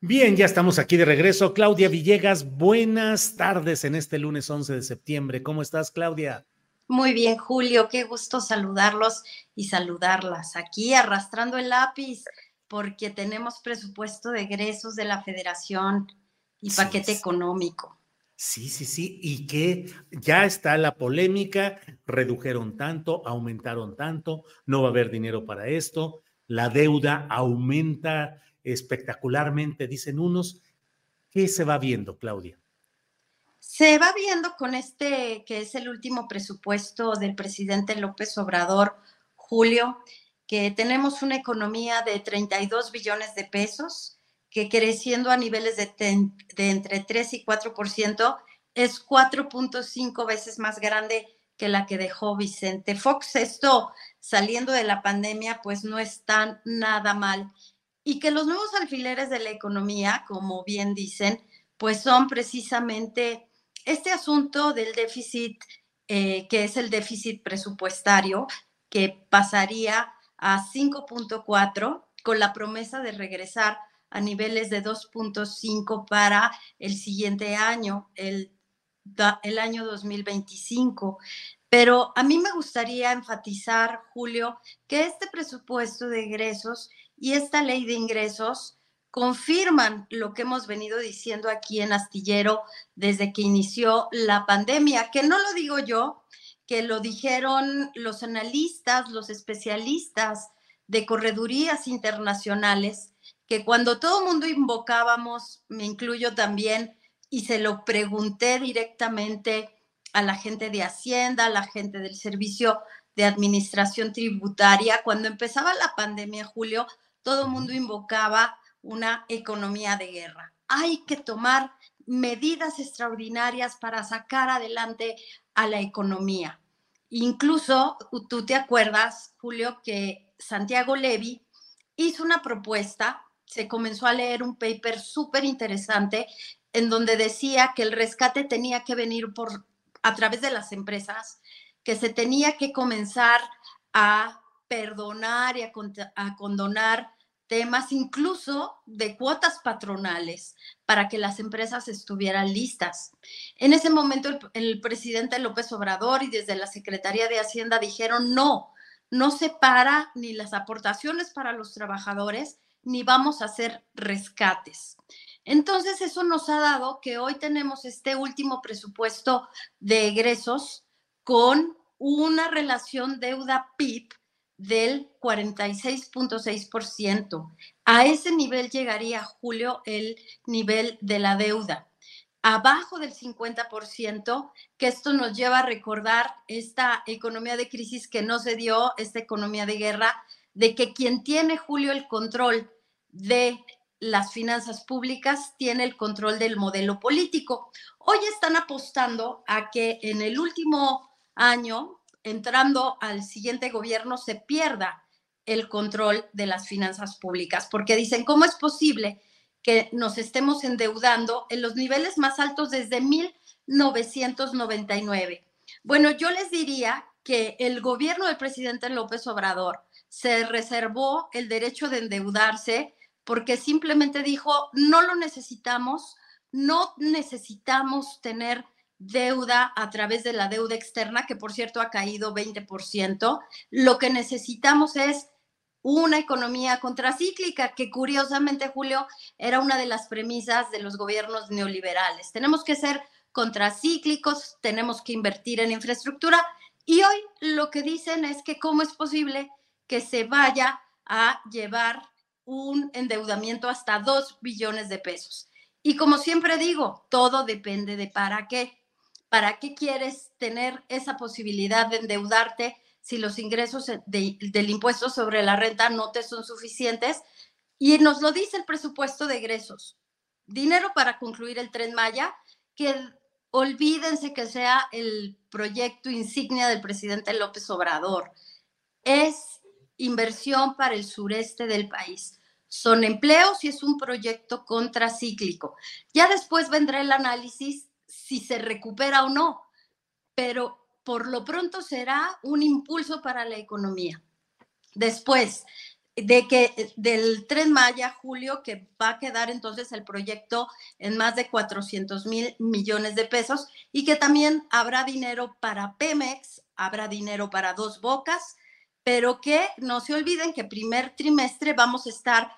Bien, ya estamos aquí de regreso. Claudia Villegas, buenas tardes en este lunes 11 de septiembre. ¿Cómo estás, Claudia? Muy bien, Julio, qué gusto saludarlos y saludarlas. Aquí arrastrando el lápiz porque tenemos presupuesto de egresos de la federación y Sí, paquete sí. económico. Sí, sí, sí. Y que ya está la polémica, redujeron tanto, aumentaron tanto, no va a haber dinero para esto, la deuda aumenta espectacularmente, dicen unos. ¿Qué se va viendo, Claudia? Se va viendo con este, que es el último presupuesto del presidente López Obrador, Julio, que tenemos una economía de 32 billones de pesos, que creciendo a niveles de, de entre 3 y 4%, es 4.5 veces más grande que la que dejó Vicente Fox. Esto, saliendo de la pandemia, pues no está nada mal. Y que los nuevos alfileres de la economía, como bien dicen, pues son precisamente este asunto del déficit, eh, que es el déficit presupuestario, que pasaría a 5.4 con la promesa de regresar a niveles de 2.5 para el siguiente año, el, el año 2025. Pero a mí me gustaría enfatizar, Julio, que este presupuesto de egresos y esta ley de ingresos confirman lo que hemos venido diciendo aquí en Astillero desde que inició la pandemia, que no lo digo yo, que lo dijeron los analistas, los especialistas de corredurías internacionales, que cuando todo el mundo invocábamos, me incluyo también, y se lo pregunté directamente a la gente de Hacienda, a la gente del Servicio de Administración Tributaria, cuando empezaba la pandemia, Julio, todo el mundo invocaba una economía de guerra. Hay que tomar medidas extraordinarias para sacar adelante a la economía. Incluso tú te acuerdas, Julio, que Santiago Levy hizo una propuesta, se comenzó a leer un paper súper interesante en donde decía que el rescate tenía que venir por a través de las empresas, que se tenía que comenzar a perdonar y a, a condonar temas incluso de cuotas patronales para que las empresas estuvieran listas. En ese momento el, presidente López Obrador y desde la Secretaría de Hacienda dijeron no, no separa ni las aportaciones para los trabajadores, ni vamos a hacer rescates. Entonces, eso nos ha dado que hoy tenemos este último presupuesto de egresos con una relación deuda-PIB del 46.6%. A ese nivel llegaría, Julio, el nivel de la deuda. Abajo del 50%, que esto nos lleva a recordar esta economía de crisis que no se dio, esta economía de guerra, de que quien tiene, Julio, el control de las finanzas públicas tiene el control del modelo político. Hoy están apostando a que en el último año, entrando al siguiente gobierno, se pierda el control de las finanzas públicas, porque dicen, ¿cómo es posible que nos estemos endeudando en los niveles más altos desde 1999? Bueno, yo les diría que el gobierno del presidente López Obrador se reservó el derecho de endeudarse porque simplemente dijo, no lo necesitamos, no necesitamos tener deuda a través de la deuda externa, que por cierto ha caído 20%. Lo que necesitamos es una economía contracíclica, que curiosamente, Julio, era una de las premisas de los gobiernos neoliberales. Tenemos que ser contracíclicos, tenemos que invertir en infraestructura y hoy lo que dicen es que cómo es posible que se vaya a llevar un endeudamiento hasta 2 billones de pesos. Y como siempre digo, todo depende de para qué. ¿Para qué quieres tener esa posibilidad de endeudarte si los ingresos del impuesto sobre la renta no te son suficientes? Y nos lo dice el presupuesto de egresos. Dinero para concluir el tren Maya, que olvídense que sea el proyecto insignia del presidente López Obrador. Es inversión para el sureste del país. Son empleos y es un proyecto contracíclico. Ya después vendrá el análisis si se recupera o no, pero por lo pronto será un impulso para la economía. Después de que del tren Maya, Julio, que va a quedar entonces el proyecto en más de 400 mil millones de pesos y que también habrá dinero para Pemex, habrá dinero para Dos Bocas, pero que no se olviden que primer trimestre vamos a estar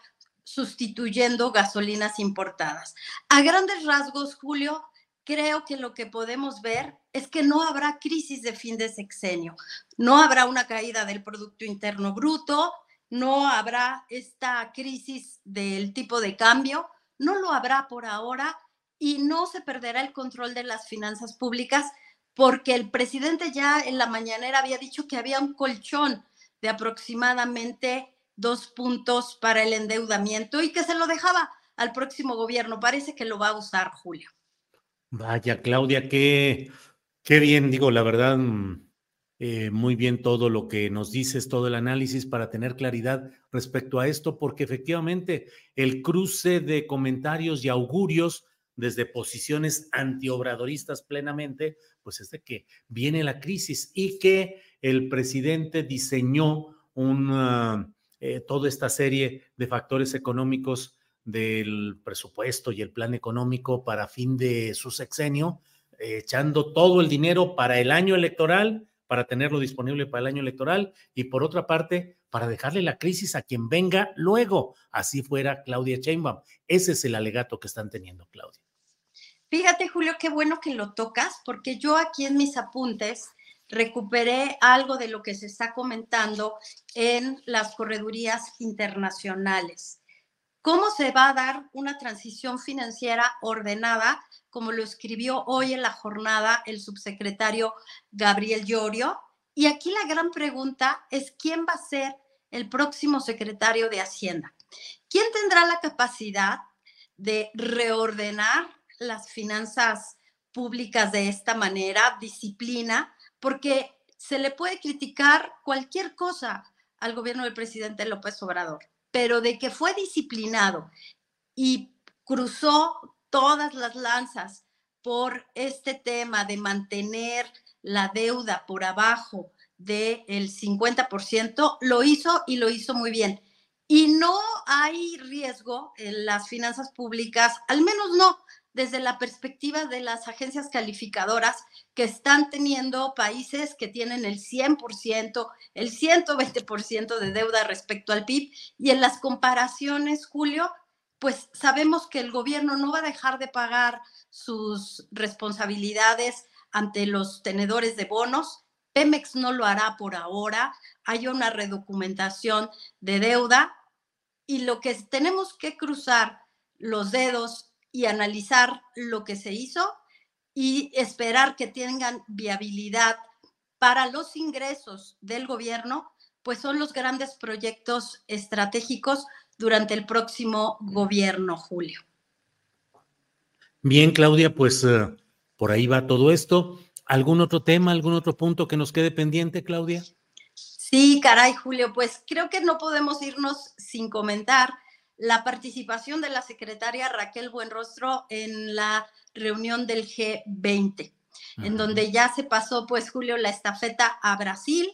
sustituyendo gasolinas importadas. A grandes rasgos, Julio, creo que lo que podemos ver es que no habrá crisis de fin de sexenio, no habrá una caída del Producto Interno Bruto, no habrá esta crisis del tipo de cambio, no lo habrá por ahora y no se perderá el control de las finanzas públicas porque el presidente ya en la mañanera había dicho que había un colchón de aproximadamente dos puntos para el endeudamiento y que se lo dejaba al próximo gobierno. Parece que lo va a usar, Julio. Vaya, Claudia, qué, qué bien, digo, la verdad, mm, eh, muy bien todo lo que nos dices, todo el análisis para tener claridad respecto a esto, porque efectivamente el cruce de comentarios y augurios desde posiciones antiobradoristas plenamente, pues es de que viene la crisis y que el presidente diseñó una, eh, toda esta serie de factores económicos del presupuesto y el plan económico para fin de su sexenio, echando todo el dinero para el año electoral, para tenerlo disponible para el año electoral y por otra parte, para dejarle la crisis a quien venga luego, así fuera Claudia Sheinbaum. Ese es el alegato que están teniendo, Claudia. Fíjate, Julio, qué bueno que lo tocas, porque yo aquí en mis apuntes recuperé algo de lo que se está comentando en las corredurías internacionales. ¿Cómo se va a dar una transición financiera ordenada, como lo escribió hoy en la jornada el subsecretario Gabriel Llorio? Y aquí la gran pregunta es quién va a ser el próximo secretario de Hacienda. ¿Quién tendrá la capacidad de reordenar las finanzas públicas de esta manera, disciplina, porque se le puede criticar cualquier cosa al gobierno del presidente López Obrador, pero de que fue disciplinado y cruzó todas las lanzas por este tema de mantener la deuda por abajo del 50%, lo hizo y lo hizo muy bien. Y no hay riesgo en las finanzas públicas, al menos no desde la perspectiva de las agencias calificadoras que están teniendo países que tienen el 100%, el 120% de deuda respecto al PIB. Y en las comparaciones, Julio, pues sabemos que el gobierno no va a dejar de pagar sus responsabilidades ante los tenedores de bonos. Pemex no lo hará por ahora. Hay una redocumentación de deuda y lo que tenemos que cruzar los dedos y analizar lo que se hizo y esperar que tengan viabilidad para los ingresos del gobierno, pues son los grandes proyectos estratégicos durante el próximo gobierno, Julio. Bien, Claudia, pues uh, por ahí va todo esto. ¿Algún otro tema, algún otro punto que nos quede pendiente, Claudia? Sí, caray, Julio, pues creo que no podemos irnos sin comentar la participación de la secretaria Raquel Buenrostro en la reunión del G20, en donde ya se pasó, pues, Julio, la estafeta a Brasil,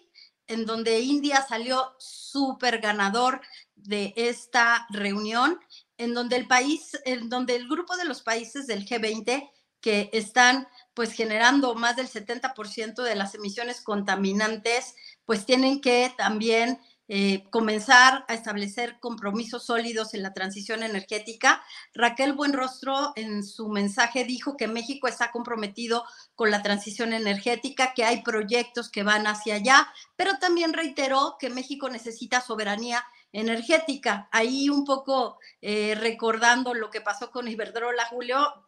en donde India salió súper ganador de esta reunión, en donde el país, en donde el grupo de los países del G20 que están pues generando más del 70% de las emisiones contaminantes, pues tienen que también eh, comenzar a establecer compromisos sólidos en la transición energética. Raquel Buenrostro en su mensaje dijo que México está comprometido con la transición energética, que hay proyectos que van hacia allá, pero también reiteró que México necesita soberanía energética. Ahí un poco eh, recordando lo que pasó con Iberdrola, Julio,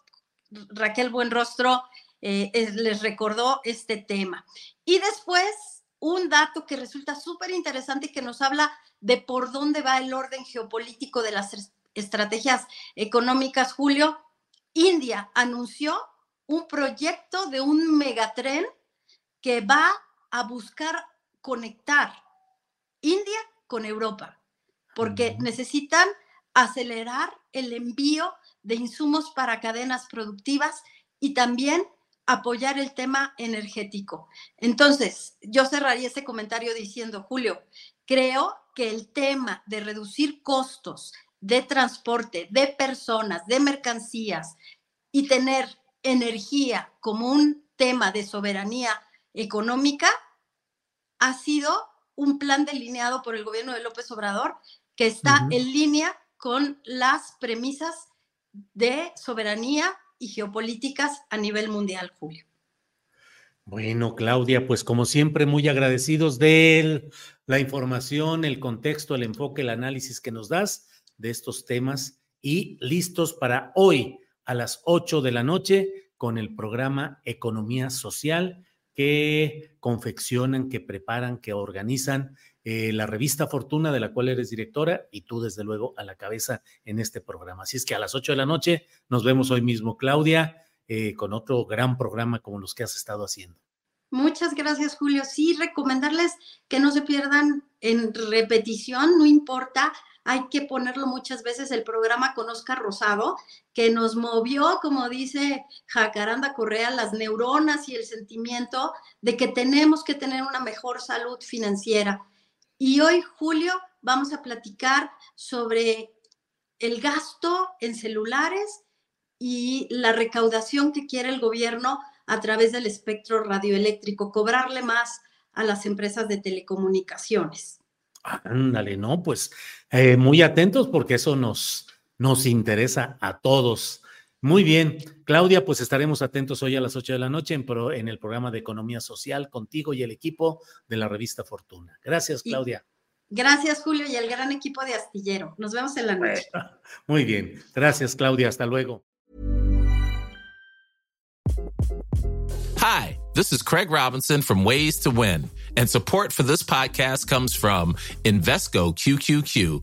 Raquel Buenrostro eh, les recordó este tema. Y después un dato que resulta súper interesante y que nos habla de por dónde va el orden geopolítico de las estrategias económicas, Julio. India anunció un proyecto de un megatren que va a buscar conectar India con Europa, porque necesitan acelerar el envío de insumos para cadenas productivas y también apoyar el tema energético. Entonces, yo cerraría ese comentario diciendo, Julio, creo que el tema de reducir costos de transporte, de personas, de mercancías y tener energía como un tema de soberanía económica ha sido un plan delineado por el gobierno de López Obrador que está en línea con las premisas de soberanía y geopolíticas a nivel mundial, Julio. Bueno, Claudia, pues como siempre, muy agradecidos de la información, el contexto, el enfoque, el análisis que nos das de estos temas y listos para hoy a las 8 de la noche con el programa Economía Social que confeccionan, que preparan, que organizan eh, la revista Fortuna, de la cual eres directora, y tú, desde luego, a la cabeza en este programa. Así es que a las 8 de la noche nos vemos hoy mismo, Claudia, eh, con otro gran programa como los que has estado haciendo. Muchas gracias, Julio. Sí, recomendarles que no se pierdan en repetición, no importa, hay que ponerlo muchas veces el programa con Oscar Rosado, que nos movió, como dice Jacaranda Correa, las neuronas y el sentimiento de que tenemos que tener una mejor salud financiera. Y hoy, Julio, vamos a platicar sobre el gasto en celulares y la recaudación que quiere el gobierno a través del espectro radioeléctrico, cobrarle más a las empresas de telecomunicaciones. Ándale, no, pues eh, muy atentos porque eso nos, nos interesa a todos. Muy bien, Claudia, pues estaremos atentos hoy a las 8 de la noche en, en el programa de Economía Social contigo y el equipo de la revista Fortuna. Gracias, Claudia. gracias, Julio, y el gran equipo de Astillero. Nos vemos en la noche. Muy bien, gracias, Claudia. Hasta luego. Hi, this is Craig Robinson from Ways to Win, and support for this podcast comes from Invesco QQQ